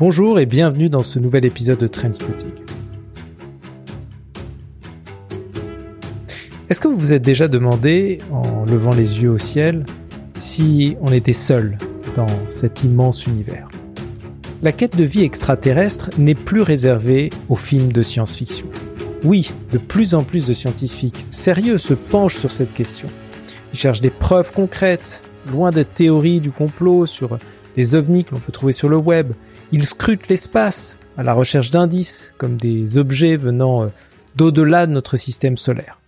Bonjour et bienvenue dans ce nouvel épisode de Trendspotting. Est-ce que vous vous êtes déjà demandé, en levant les yeux au ciel, si on était seul dans cet immense univers? La quête de vie extraterrestre n'est plus réservée aux films de science-fiction. Oui, de plus en plus de scientifiques sérieux se penchent sur cette question. Ils cherchent des preuves concrètes, loin des théories du complot sur les ovnis que l'on peut trouver sur le web. Ils scrutent l'espace à la recherche d'indices, comme des objets venant euh, d'au-delà de notre système solaire.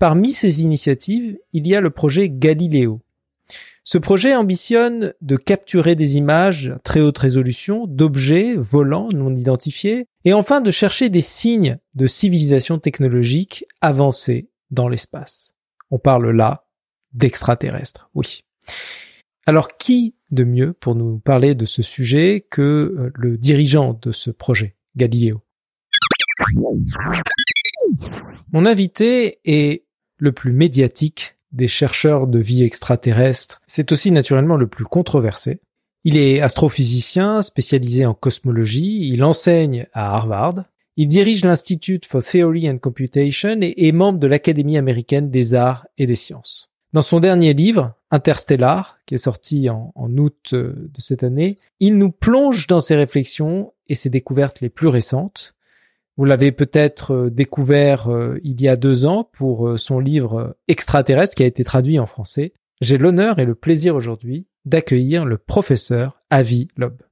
Parmi ces initiatives, il y a le projet Galileo. Ce projet ambitionne de capturer des images à très haute résolution d'objets volants non identifiés et enfin de chercher des signes de civilisation technologique avancée dans l'espace. On parle là d'extraterrestres, oui. Alors qui de mieux pour nous parler de ce sujet que euh, le dirigeant de ce projet, Galileo? Mon invité est le plus médiatique des chercheurs de vie extraterrestre. C'est aussi naturellement le plus controversé. Il est astrophysicien spécialisé en cosmologie, il enseigne à Harvard, il dirige l'Institute for Theory and Computation et est membre de l'Académie américaine des arts et des sciences. Dans son dernier livre, Interstellar, qui est sorti en, août euh, de cette année, il nous plonge dans ses réflexions et ses découvertes les plus récentes. Vous l'avez peut-être euh, découvert euh, il y a deux ans pour son livre Extraterrestre qui a été traduit en français. J'ai l'honneur et le plaisir aujourd'hui d'accueillir le professeur Avi Loeb.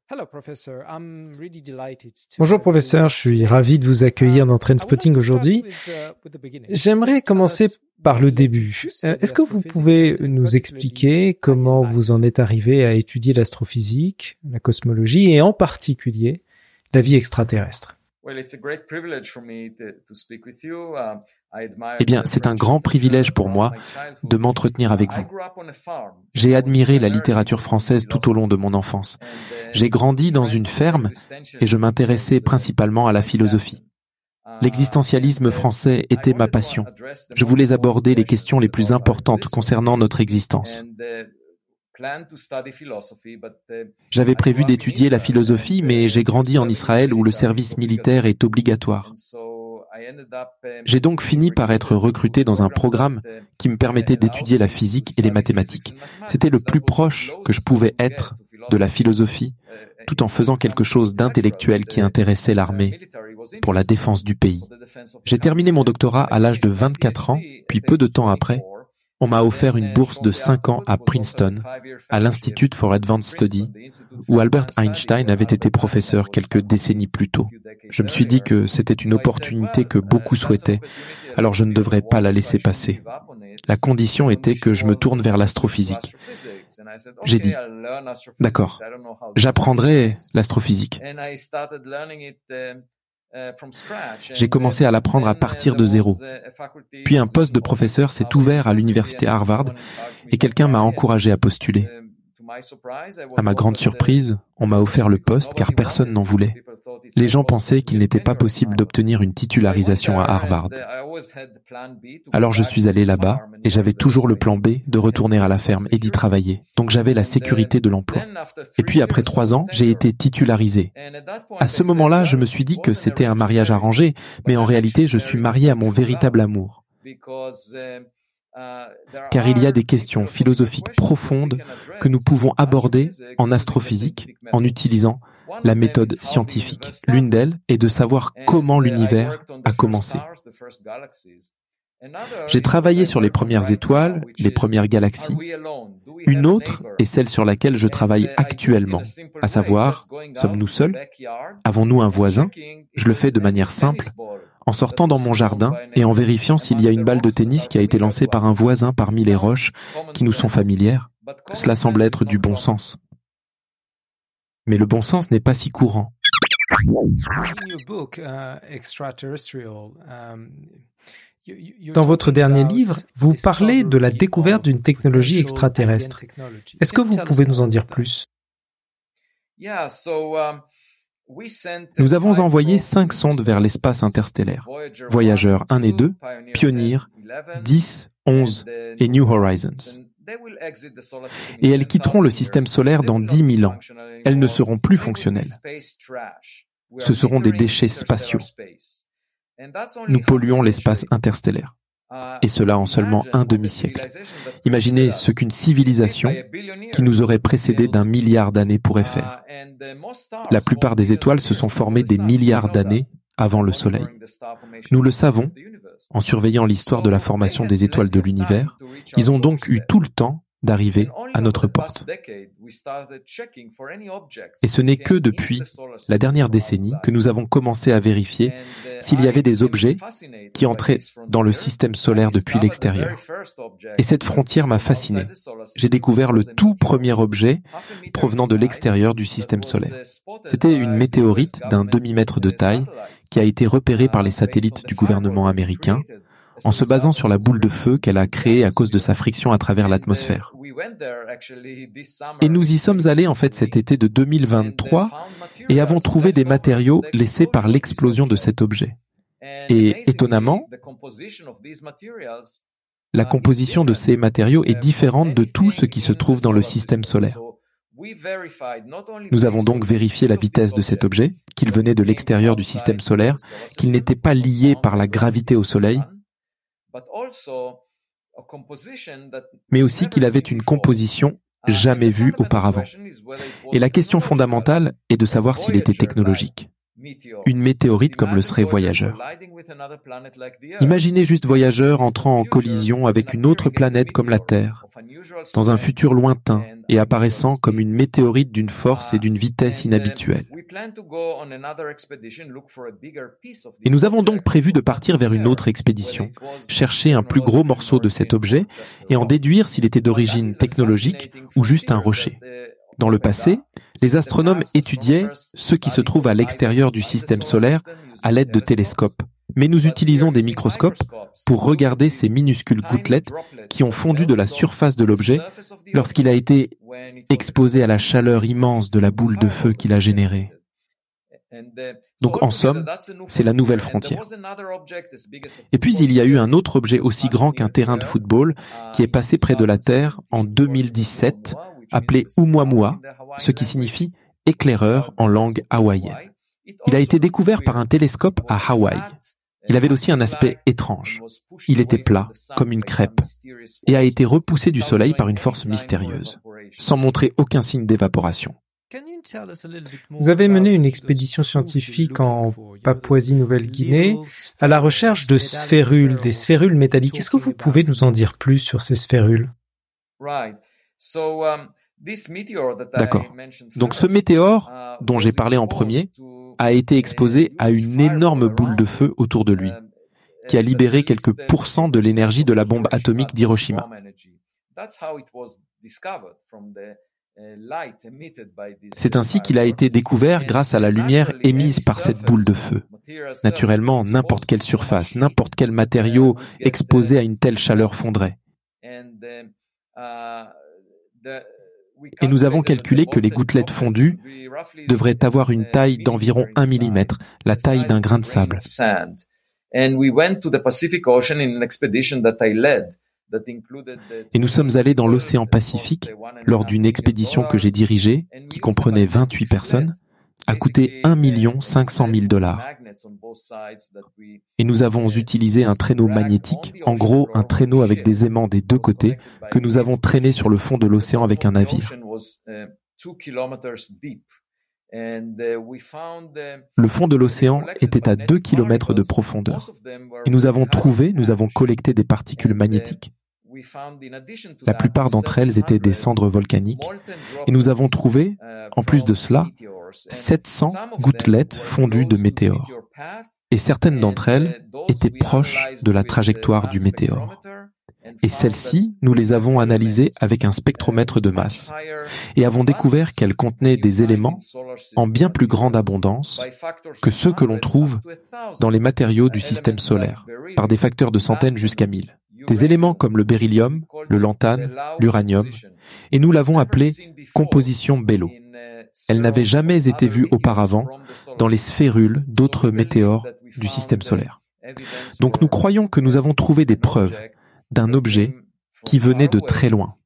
Bonjour professeur, je suis ravi de vous accueillir um, dans Trainspotting aujourd'hui. Uh, J'aimerais commencer par le début. Est-ce que vous pouvez nous expliquer comment vous en êtes arrivé à étudier l'astrophysique, la cosmologie et en particulier la vie extraterrestre? Eh bien, c'est un grand privilège pour moi de m'entretenir avec vous. J'ai admiré la littérature française tout au long de mon enfance. J'ai grandi dans une ferme et je m'intéressais principalement à la philosophie. L'existentialisme français était ma passion. Je voulais aborder les questions les plus importantes concernant notre existence. J'avais prévu d'étudier la philosophie, mais j'ai grandi en Israël où le service militaire est obligatoire. J'ai donc fini par être recruté dans un programme qui me permettait d'étudier la physique et les mathématiques. C'était le plus proche que je pouvais être de la philosophie, tout en faisant quelque chose d'intellectuel qui intéressait l'armée pour la défense du pays. J'ai terminé mon doctorat à l'âge de 24 ans, puis peu de temps après, on m'a offert une bourse de 5 ans à Princeton, à l'Institute for Advanced Study, où Albert Einstein avait été professeur quelques décennies plus tôt. Je me suis dit que c'était une opportunité que beaucoup souhaitaient, alors je ne devrais pas la laisser passer. La condition était que je me tourne vers l'astrophysique. J'ai dit, d'accord, j'apprendrai l'astrophysique. J'ai commencé à l'apprendre à partir de zéro. Puis un poste de professeur s'est ouvert à l'université Harvard et quelqu'un m'a encouragé à postuler. À ma grande surprise, on m'a offert le poste car personne n'en voulait. Les gens pensaient qu'il n'était pas possible d'obtenir une titularisation à Harvard. Alors je suis allé là-bas et j'avais toujours le plan B de retourner à la ferme et d'y travailler. Donc j'avais la sécurité de l'emploi. Et puis après trois ans, j'ai été titularisé. À ce moment-là, je me suis dit que c'était un mariage arrangé, mais en réalité, je suis marié à mon véritable amour car il y a des questions philosophiques profondes que nous pouvons aborder en astrophysique en utilisant la méthode scientifique. L'une d'elles est de savoir comment l'univers a commencé. J'ai travaillé sur les premières étoiles, les premières galaxies. Une autre est celle sur laquelle je travaille actuellement, à savoir, sommes-nous seuls? Avons-nous un voisin? Je le fais de manière simple, en sortant dans mon jardin et en vérifiant s'il y a une balle de tennis qui a été lancée par un voisin parmi les roches qui nous sont familières. Cela semble être du bon sens. Mais le bon sens n'est pas si courant. Dans votre dernier livre, vous parlez de la découverte d'une technologie extraterrestre. Est-ce que vous pouvez nous en dire plus? Nous avons envoyé cinq sondes vers l'espace interstellaire. Voyageurs 1 et 2, Pioneer, 10, 11 et New Horizons. Et elles quitteront le système solaire dans 10 000 ans. Elles ne seront plus fonctionnelles. Ce seront des déchets spatiaux. Nous polluons l'espace interstellaire. Et cela en seulement un demi-siècle. Imaginez ce qu'une civilisation qui nous aurait précédé d'un milliard d'années pourrait faire. La plupart des étoiles se sont formées des milliards d'années avant le Soleil. Nous le savons en surveillant l'histoire de la formation des étoiles de l'univers. Ils ont donc eu tout le temps d'arriver à notre porte. Et ce n'est que depuis la dernière décennie que nous avons commencé à vérifier s'il y avait des objets qui entraient dans le système solaire depuis l'extérieur. Et cette frontière m'a fasciné. J'ai découvert le tout premier objet provenant de l'extérieur du système solaire. C'était une météorite d'un demi-mètre de taille qui a été repérée par les satellites du gouvernement américain en se basant sur la boule de feu qu'elle a créée à cause de sa friction à travers l'atmosphère. Et nous y sommes allés en fait cet été de 2023 et avons trouvé des matériaux laissés par l'explosion de cet objet. Et étonnamment, la composition de ces matériaux est différente de tout ce qui se trouve dans le système solaire. Nous avons donc vérifié la vitesse de cet objet, qu'il venait de l'extérieur du système solaire, qu'il n'était pas lié par la gravité au Soleil, mais aussi qu'il avait une composition jamais vue auparavant. Et la question fondamentale est de savoir s'il était technologique une météorite comme le serait Voyageur. Imaginez juste Voyageur entrant en collision avec une autre planète comme la Terre, dans un futur lointain et apparaissant comme une météorite d'une force et d'une vitesse inhabituelles. Et nous avons donc prévu de partir vers une autre expédition, chercher un plus gros morceau de cet objet et en déduire s'il était d'origine technologique ou juste un rocher. Dans le passé, les astronomes étudiaient ce qui se trouve à l'extérieur du système solaire à l'aide de télescopes. Mais nous utilisons des microscopes pour regarder ces minuscules gouttelettes qui ont fondu de la surface de l'objet lorsqu'il a été exposé à la chaleur immense de la boule de feu qu'il a générée. Donc en somme, c'est la nouvelle frontière. Et puis il y a eu un autre objet aussi grand qu'un terrain de football qui est passé près de la Terre en 2017 appelé Oumuamua, ce qui signifie éclaireur en langue hawaïenne. Il a été découvert par un télescope à Hawaï. Il avait aussi un aspect étrange. Il était plat, comme une crêpe, et a été repoussé du Soleil par une force mystérieuse, sans montrer aucun signe d'évaporation. Vous avez mené une expédition scientifique en Papouasie-Nouvelle-Guinée à la recherche de sphérules, des sphérules métalliques. Est-ce que vous pouvez nous en dire plus sur ces sphérules? D'accord. Donc ce météore uh, dont j'ai parlé en premier a été exposé à une énorme boule de feu autour de lui, um, qui a libéré quelques pourcents de l'énergie de la bombe atomique d'Hiroshima. C'est ainsi qu'il a été découvert grâce à la lumière émise par cette boule de feu. Naturellement, n'importe quelle surface, n'importe quel matériau exposé à une telle chaleur fondrait. Et nous avons calculé que les gouttelettes fondues devraient avoir une taille d'environ 1 mm, la taille d'un grain de sable. Et nous sommes allés dans l'océan Pacifique lors d'une expédition que j'ai dirigée, qui comprenait 28 personnes, a coûté 1 500 000 dollars. Et nous avons utilisé un traîneau magnétique, en gros un traîneau avec des aimants des deux côtés, que nous avons traîné sur le fond de l'océan avec un navire. Le fond de l'océan était à 2 km de profondeur. Et nous avons trouvé, nous avons collecté des particules magnétiques. La plupart d'entre elles étaient des cendres volcaniques. Et nous avons trouvé, en plus de cela, 700 gouttelettes fondues de météores. Et certaines d'entre elles étaient proches de la trajectoire du météore. Et celles-ci, nous les avons analysées avec un spectromètre de masse et avons découvert qu'elles contenaient des éléments en bien plus grande abondance que ceux que l'on trouve dans les matériaux du système solaire, par des facteurs de centaines jusqu'à mille. Des éléments comme le beryllium, le lantane, l'uranium, et nous l'avons appelé composition Bello. Elle n'avait jamais été vue auparavant dans les sphérules d'autres météores du système solaire. Donc nous croyons que nous avons trouvé des preuves d'un objet qui venait de très loin.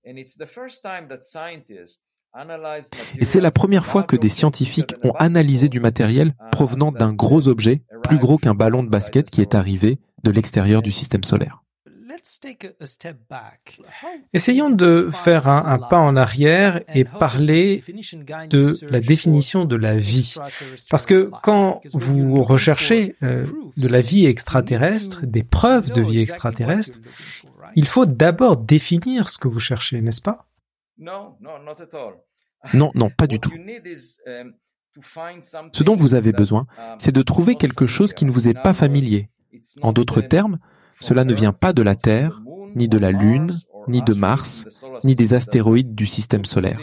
Et c'est la première fois que des scientifiques ont analysé du matériel provenant d'un gros objet, plus gros qu'un ballon de basket qui est arrivé de l'extérieur du système solaire. Essayons de faire un, pas en arrière et parler de la définition de la vie. Parce que quand vous recherchez euh, de la vie extraterrestre, des preuves de vie extraterrestre, il faut d'abord définir ce que vous cherchez, n'est-ce pas? Non, non, pas du tout. Ce dont vous avez besoin, c'est de trouver quelque chose qui ne vous est pas familier. En d'autres termes, cela ne vient pas de la Terre, ni de la Lune, ni de Mars, ni des astéroïdes du système solaire.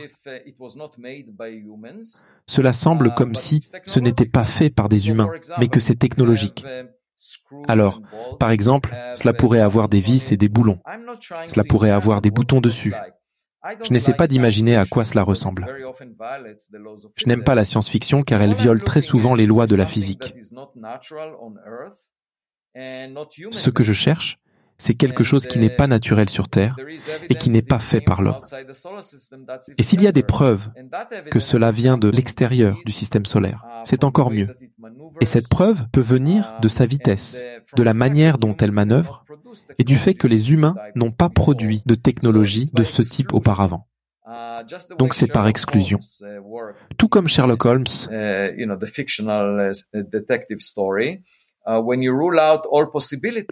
Cela semble comme si ce n'était pas fait par des humains, mais que c'est technologique. Alors, par exemple, cela pourrait avoir des vis et des boulons. Cela pourrait avoir des boutons dessus. Je n'essaie pas d'imaginer à quoi cela ressemble. Je n'aime pas la science-fiction car elle viole très souvent les lois de la physique. Ce que je cherche, c'est quelque chose qui n'est pas naturel sur Terre et qui n'est pas fait par l'homme. Et s'il y a des preuves que cela vient de l'extérieur du système solaire, c'est encore mieux. Et cette preuve peut venir de sa vitesse, de la manière dont elle manœuvre et du fait que les humains n'ont pas produit de technologie de ce type auparavant. Donc c'est par exclusion. Tout comme Sherlock Holmes,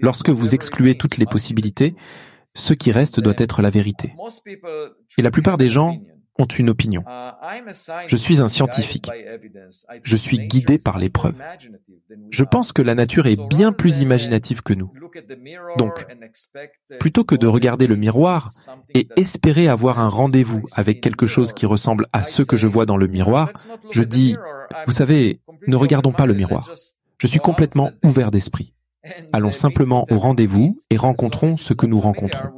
Lorsque vous excluez toutes les possibilités, ce qui reste doit être la vérité. Et la plupart des gens ont une opinion. Je suis un scientifique. Je suis guidé par les preuves. Je pense que la nature est bien plus imaginative que nous. Donc, plutôt que de regarder le miroir et espérer avoir un rendez-vous avec quelque chose qui ressemble à ce que je vois dans le miroir, je dis, vous savez, ne regardons pas le miroir. Je suis complètement ouvert d'esprit. Allons simplement au rendez-vous et rencontrons ce que nous rencontrons.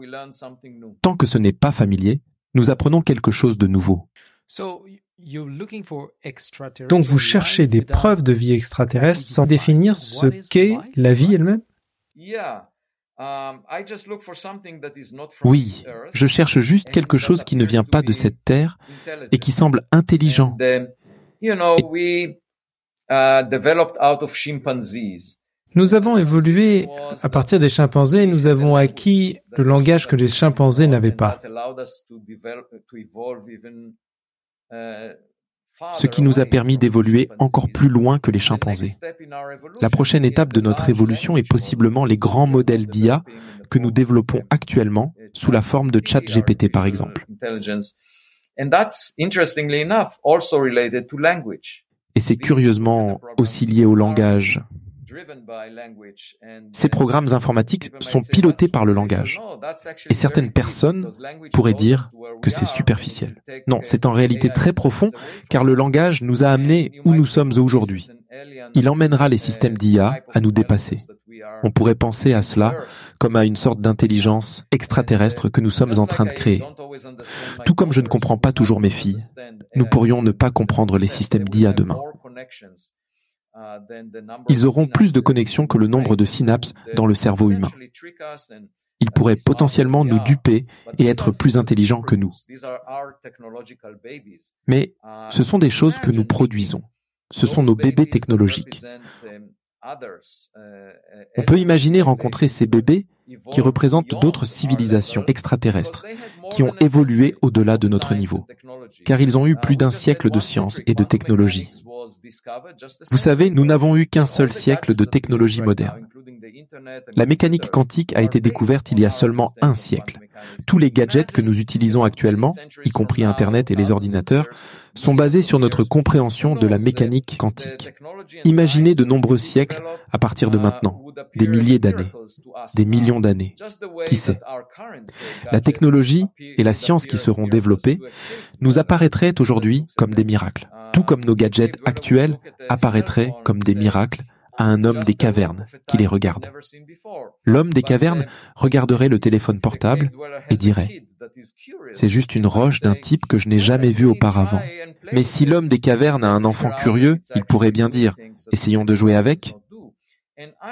Tant que ce n'est pas familier, nous apprenons quelque chose de nouveau. Donc vous cherchez des preuves de vie extraterrestre sans définir ce qu'est la vie elle-même? Oui, je cherche juste quelque chose qui ne vient pas de cette terre et qui semble intelligent. Uh, nous avons évolué à partir des chimpanzés et nous avons acquis le langage que les chimpanzés n'avaient pas. Ce qui nous a permis d'évoluer encore plus loin que les chimpanzés. La prochaine étape de notre évolution est possiblement les grands modèles d'IA que nous développons actuellement sous la forme de chat GPT par exemple. Et c'est curieusement aussi lié au langage. Ces programmes informatiques sont pilotés par le langage. Et certaines personnes pourraient dire que c'est superficiel. Non, c'est en réalité très profond car le langage nous a amenés où nous sommes aujourd'hui. Il emmènera les systèmes d'IA à nous dépasser. On pourrait penser à cela comme à une sorte d'intelligence extraterrestre que nous sommes en train de créer. Tout comme je ne comprends pas toujours mes filles, nous pourrions ne pas comprendre les systèmes d'IA demain. Ils auront plus de connexions que le nombre de synapses dans le cerveau humain. Ils pourraient potentiellement nous duper et être plus intelligents que nous. Mais ce sont des choses que nous produisons. Ce sont nos bébés technologiques. On peut imaginer rencontrer ces bébés qui représentent d'autres civilisations extraterrestres qui ont évolué au-delà de notre niveau, car ils ont eu plus d'un siècle de science et de technologie. Vous savez, nous n'avons eu qu'un seul siècle de technologie moderne. La mécanique quantique a été découverte il y a seulement un siècle. Tous les gadgets que nous utilisons actuellement, y compris Internet et les ordinateurs, sont basés sur notre compréhension de la mécanique quantique. Imaginez de nombreux siècles à partir de maintenant, des milliers d'années, des millions d'années. Qui sait? La technologie et la science qui seront développées nous apparaîtraient aujourd'hui comme des miracles, tout comme nos gadgets actuels apparaîtraient comme des miracles à un homme des cavernes qui les regarde. L'homme des cavernes regarderait le téléphone portable et dirait ⁇ C'est juste une roche d'un type que je n'ai jamais vu auparavant. Mais si l'homme des cavernes a un enfant curieux, il pourrait bien dire ⁇ Essayons de jouer avec ?⁇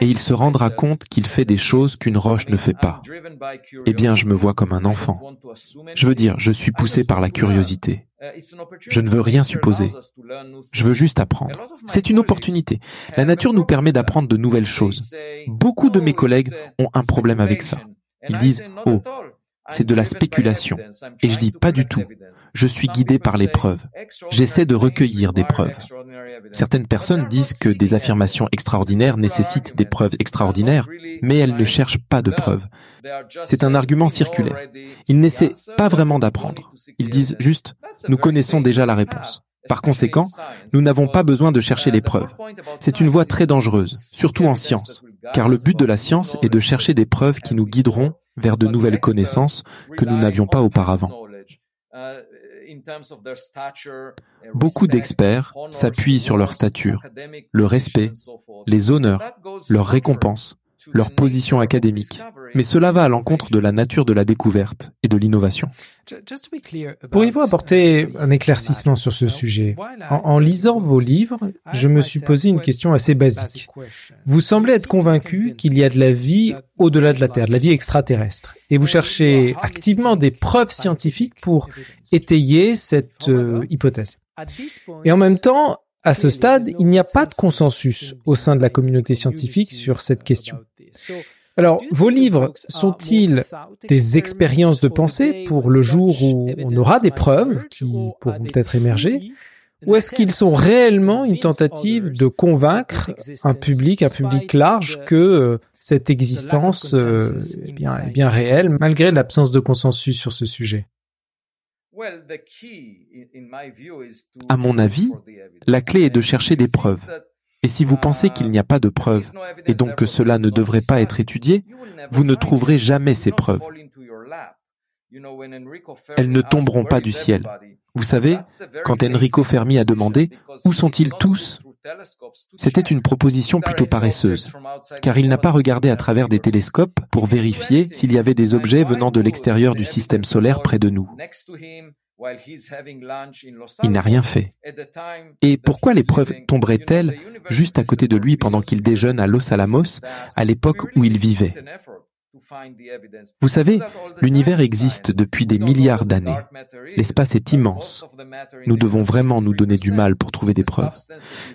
et il se rendra compte qu'il fait des choses qu'une roche ne fait pas. Eh bien, je me vois comme un enfant. Je veux dire, je suis poussé par la curiosité. Je ne veux rien supposer. Je veux juste apprendre. C'est une opportunité. La nature nous permet d'apprendre de nouvelles choses. Beaucoup de mes collègues ont un problème avec ça. Ils disent, oh, c'est de la spéculation. Et je dis pas du tout. Je suis guidé par les preuves. J'essaie de recueillir des preuves. Certaines personnes disent que des affirmations extraordinaires nécessitent des preuves extraordinaires, mais elles ne cherchent pas de preuves. C'est un argument circulaire. Ils n'essaient pas vraiment d'apprendre. Ils disent juste, nous connaissons déjà la réponse. Par conséquent, nous n'avons pas besoin de chercher les preuves. C'est une voie très dangereuse, surtout en science, car le but de la science est de chercher des preuves qui nous guideront vers de nouvelles connaissances que nous n'avions pas auparavant. Beaucoup d'experts s'appuient sur leur stature, le respect, les honneurs, leurs récompenses, leur position académique, mais cela va à l'encontre de la nature de la découverte et de l'innovation. Pourriez-vous apporter un éclaircissement sur ce sujet en, lisant vos livres, je me suis posé une question assez basique. Vous semblez être convaincu qu'il y a de la vie au-delà de la Terre, de la vie extraterrestre, et vous cherchez activement des preuves scientifiques pour étayer cette euh, hypothèse. Et en même temps, à ce stade, il n'y a pas de consensus au sein de la communauté scientifique sur cette question. Alors, vos livres sont-ils des expériences de pensée pour le jour où on aura des preuves qui pourront peut-être émerger ou est-ce qu'ils sont réellement une tentative de convaincre un public, un public large, que euh, cette existence euh, est bien réelle, malgré l'absence de consensus sur ce sujet? À mon avis, la clé est de chercher des preuves. Et si vous pensez qu'il n'y a pas de preuves, et donc que cela ne devrait pas être étudié, vous ne trouverez jamais ces preuves. Elles ne tomberont pas du ciel. Vous savez, quand Enrico Fermi a demandé Où sont-ils tous? C'était une proposition plutôt paresseuse, car il n'a pas regardé à travers des télescopes pour vérifier s'il y avait des objets venant de l'extérieur du système solaire près de nous. Il n'a rien fait. Et pourquoi les preuves tomberaient-elles juste à côté de lui pendant qu'il déjeune à Los Alamos, à l'époque où il vivait? Vous savez, l'univers existe depuis des milliards d'années. L'espace est immense. Nous devons vraiment nous donner du mal pour trouver des preuves.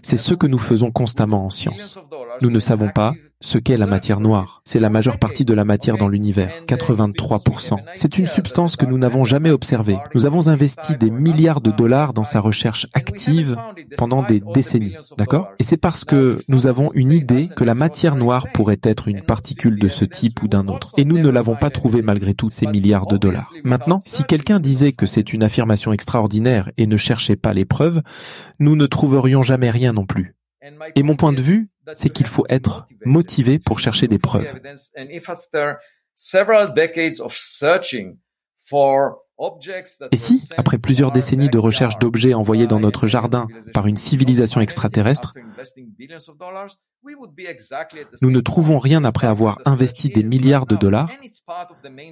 C'est ce que nous faisons constamment en science. Nous ne savons pas ce qu'est la matière noire. C'est la majeure partie de la matière dans l'univers, 83%. C'est une substance que nous n'avons jamais observée. Nous avons investi des milliards de dollars dans sa recherche active pendant des décennies, d'accord? Et c'est parce que nous avons une idée que la matière noire pourrait être une particule de ce type ou d'un autre. Et nous ne l'avons pas trouvée malgré tous ces milliards de dollars. Maintenant, si quelqu'un disait que c'est une affirmation extraordinaire et ne cherchait pas les preuves, nous ne trouverions jamais rien non plus. Et mon point de vue, c'est qu'il faut être motivé pour chercher des preuves. Et si, après plusieurs décennies de recherche d'objets envoyés dans notre jardin par une civilisation extraterrestre, nous ne trouvons rien après avoir investi des milliards de dollars,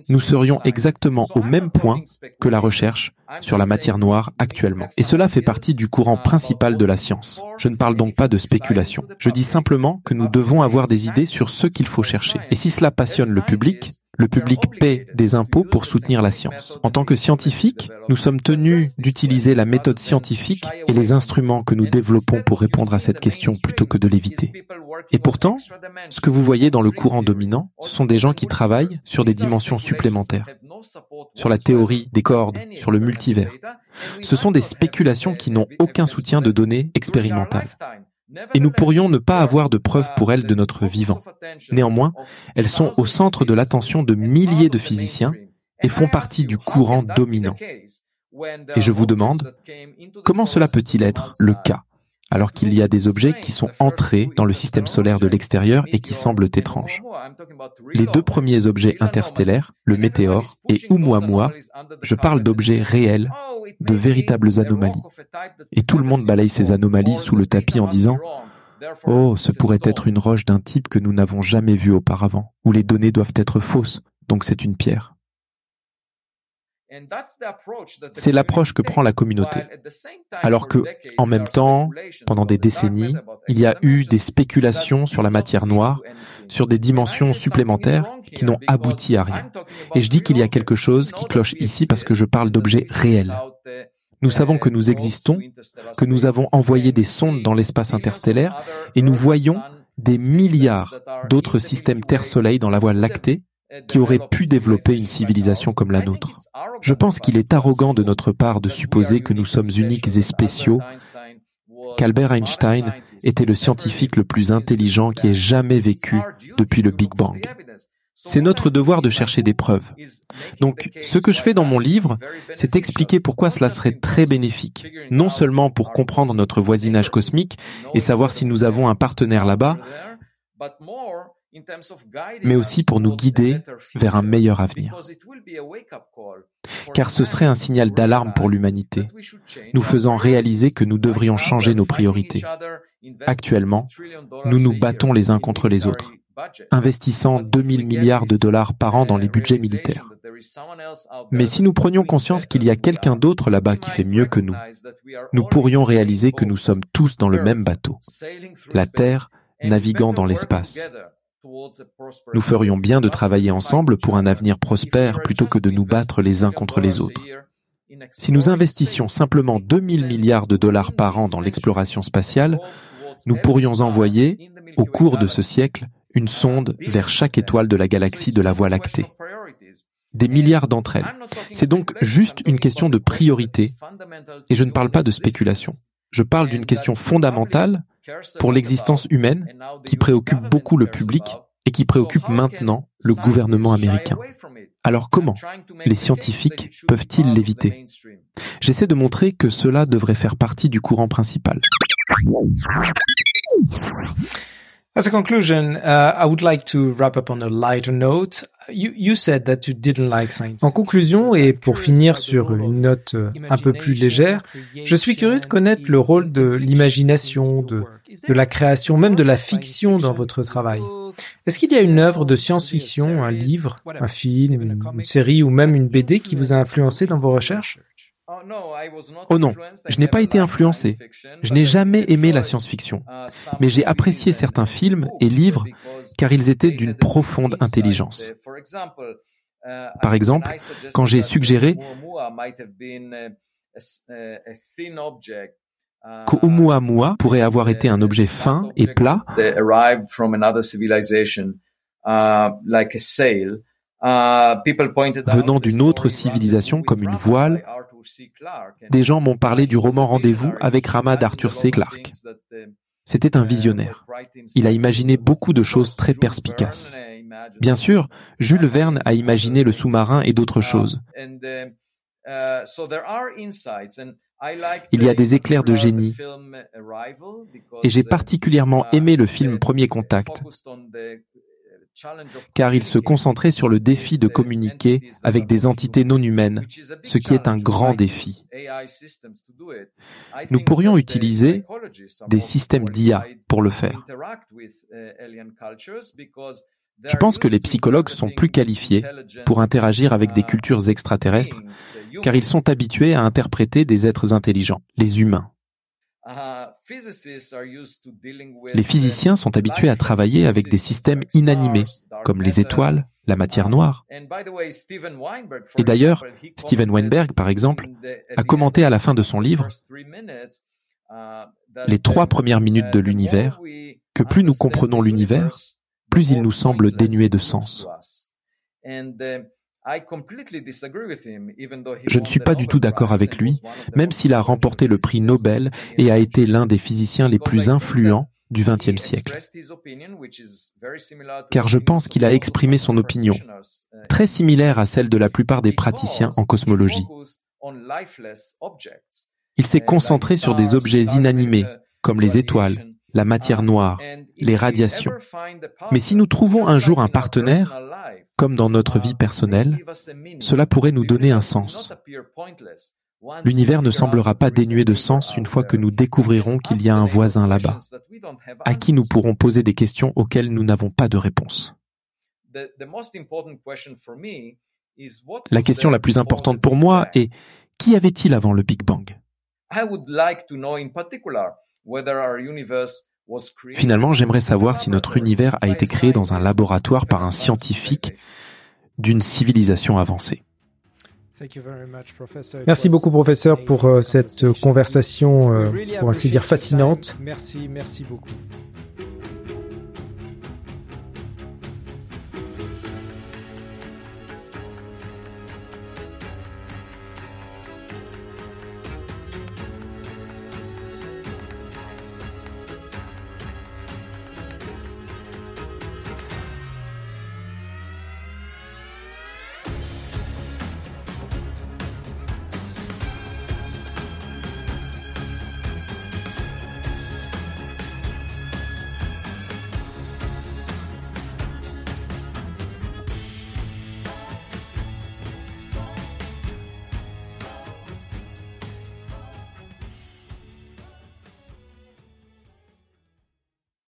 nous serions exactement au même point que la recherche sur la matière noire actuellement. Et cela fait partie du courant principal de la science. Je ne parle donc pas de spéculation. Je dis simplement que nous devons avoir des idées sur ce qu'il faut chercher. Et si cela passionne le public, le public paie des impôts pour soutenir la science. En tant que scientifiques, nous sommes tenus d'utiliser la méthode scientifique et les instruments que nous développons pour répondre à cette question plutôt que de l'éviter. Et pourtant, ce que vous voyez dans le courant dominant, ce sont des gens qui travaillent sur des dimensions supplémentaires, sur la théorie des cordes, sur le multivers. Ce sont des spéculations qui n'ont aucun soutien de données expérimentales et nous pourrions ne pas avoir de preuves pour elles de notre vivant. Néanmoins, elles sont au centre de l'attention de milliers de physiciens et font partie du courant dominant. Et je vous demande, comment cela peut-il être le cas? Alors qu'il y a des objets qui sont entrés dans le système solaire de l'extérieur et qui semblent étranges. Les deux premiers objets interstellaires, le météore et Oumuamua, je parle d'objets réels, de véritables anomalies. Et tout le monde balaye ces anomalies sous le tapis en disant Oh, ce pourrait être une roche d'un type que nous n'avons jamais vu auparavant, où les données doivent être fausses, donc c'est une pierre. C'est l'approche que prend la communauté. Alors que, en même temps, pendant des décennies, il y a eu des spéculations sur la matière noire, sur des dimensions supplémentaires qui n'ont abouti à rien. Et je dis qu'il y a quelque chose qui cloche ici parce que je parle d'objets réels. Nous savons que nous existons, que nous avons envoyé des sondes dans l'espace interstellaire et nous voyons des milliards d'autres systèmes Terre-Soleil dans la Voie lactée qui auraient pu développer une civilisation comme la nôtre. Je pense qu'il est arrogant de notre part de supposer que nous sommes uniques et spéciaux, qu'Albert Einstein était le scientifique le plus intelligent qui ait jamais vécu depuis le Big Bang. C'est notre devoir de chercher des preuves. Donc, ce que je fais dans mon livre, c'est expliquer pourquoi cela serait très bénéfique, non seulement pour comprendre notre voisinage cosmique et savoir si nous avons un partenaire là-bas, mais aussi pour nous guider vers un meilleur avenir. Car ce serait un signal d'alarme pour l'humanité, nous faisant réaliser que nous devrions changer nos priorités. Actuellement, nous nous battons les uns contre les autres, investissant 2000 milliards de dollars par an dans les budgets militaires. Mais si nous prenions conscience qu'il y a quelqu'un d'autre là-bas qui fait mieux que nous, nous pourrions réaliser que nous sommes tous dans le même bateau, la Terre naviguant dans l'espace. Nous ferions bien de travailler ensemble pour un avenir prospère plutôt que de nous battre les uns contre les autres. Si nous investissions simplement 2000 milliards de dollars par an dans l'exploration spatiale, nous pourrions envoyer, au cours de ce siècle, une sonde vers chaque étoile de la galaxie de la Voie lactée. Des milliards d'entre elles. C'est donc juste une question de priorité, et je ne parle pas de spéculation. Je parle d'une question fondamentale pour l'existence humaine qui préoccupe beaucoup le public et qui préoccupe maintenant le gouvernement américain. Alors comment les scientifiques peuvent-ils l'éviter? J'essaie de montrer que cela devrait faire partie du courant principal. As a conclusion, uh, I would like to wrap up on a lighter note. You, you said that you didn't like science. En conclusion, et pour finir sur une note euh, un peu plus légère, je suis curieux de connaître le rôle de l'imagination, de, de la création, même de la fiction dans votre travail. Est-ce qu'il y a une œuvre de science-fiction, un livre, un film, une série ou même une BD qui vous a influencé dans vos recherches? Oh non, je n'ai pas été influencé. Je n'ai jamais aimé la science-fiction. Mais j'ai apprécié certains films et livres car ils étaient d'une profonde intelligence. Par exemple, quand j'ai suggéré que Oumuamua pourrait avoir été un objet fin et plat, venant d'une autre civilisation comme une voile des gens m'ont parlé du roman Rendez-vous avec Rama d'Arthur C. Clarke. C'était un visionnaire. Il a imaginé beaucoup de choses très perspicaces. Bien sûr, Jules Verne a imaginé le sous-marin et d'autres choses. Il y a des éclairs de génie. Et j'ai particulièrement aimé le film Premier Contact, car il se concentrait sur le défi de communiquer avec des entités non humaines, ce qui est un grand défi. Nous pourrions utiliser des systèmes d'IA pour le faire. Je pense que les psychologues sont plus qualifiés pour interagir avec des cultures extraterrestres, car ils sont habitués à interpréter des êtres intelligents, les humains. Les physiciens sont habitués à travailler avec des systèmes inanimés, comme les étoiles, la matière noire. Et d'ailleurs, Steven Weinberg, par exemple, a commenté à la fin de son livre les trois premières minutes de l'univers que plus nous comprenons l'univers, plus il nous semble dénué de sens. Je ne suis pas du tout d'accord avec lui, même s'il a remporté le prix Nobel et a été l'un des physiciens les plus influents du XXe siècle. Car je pense qu'il a exprimé son opinion, uh, très similaire à celle de la plupart des praticiens en cosmologie. Il s'est concentré sur des objets inanimés, uh, comme les étoiles, la matière noire, les radiations. Mais si nous trouvons un jour un partenaire, comme dans notre vie personnelle, cela pourrait nous donner un sens. L'univers ne semblera pas dénué de sens une fois que nous découvrirons qu'il y a un voisin là-bas, à qui nous pourrons poser des questions auxquelles nous n'avons pas de réponse. La question la plus importante pour moi est qu'y avait-il avant le Big Bang? Finalement, j'aimerais savoir si notre univers a été créé dans un laboratoire par un scientifique d'une civilisation avancée. Merci beaucoup, professeur, pour euh, cette conversation, euh, pour ainsi dire, fascinante. Merci, merci beaucoup.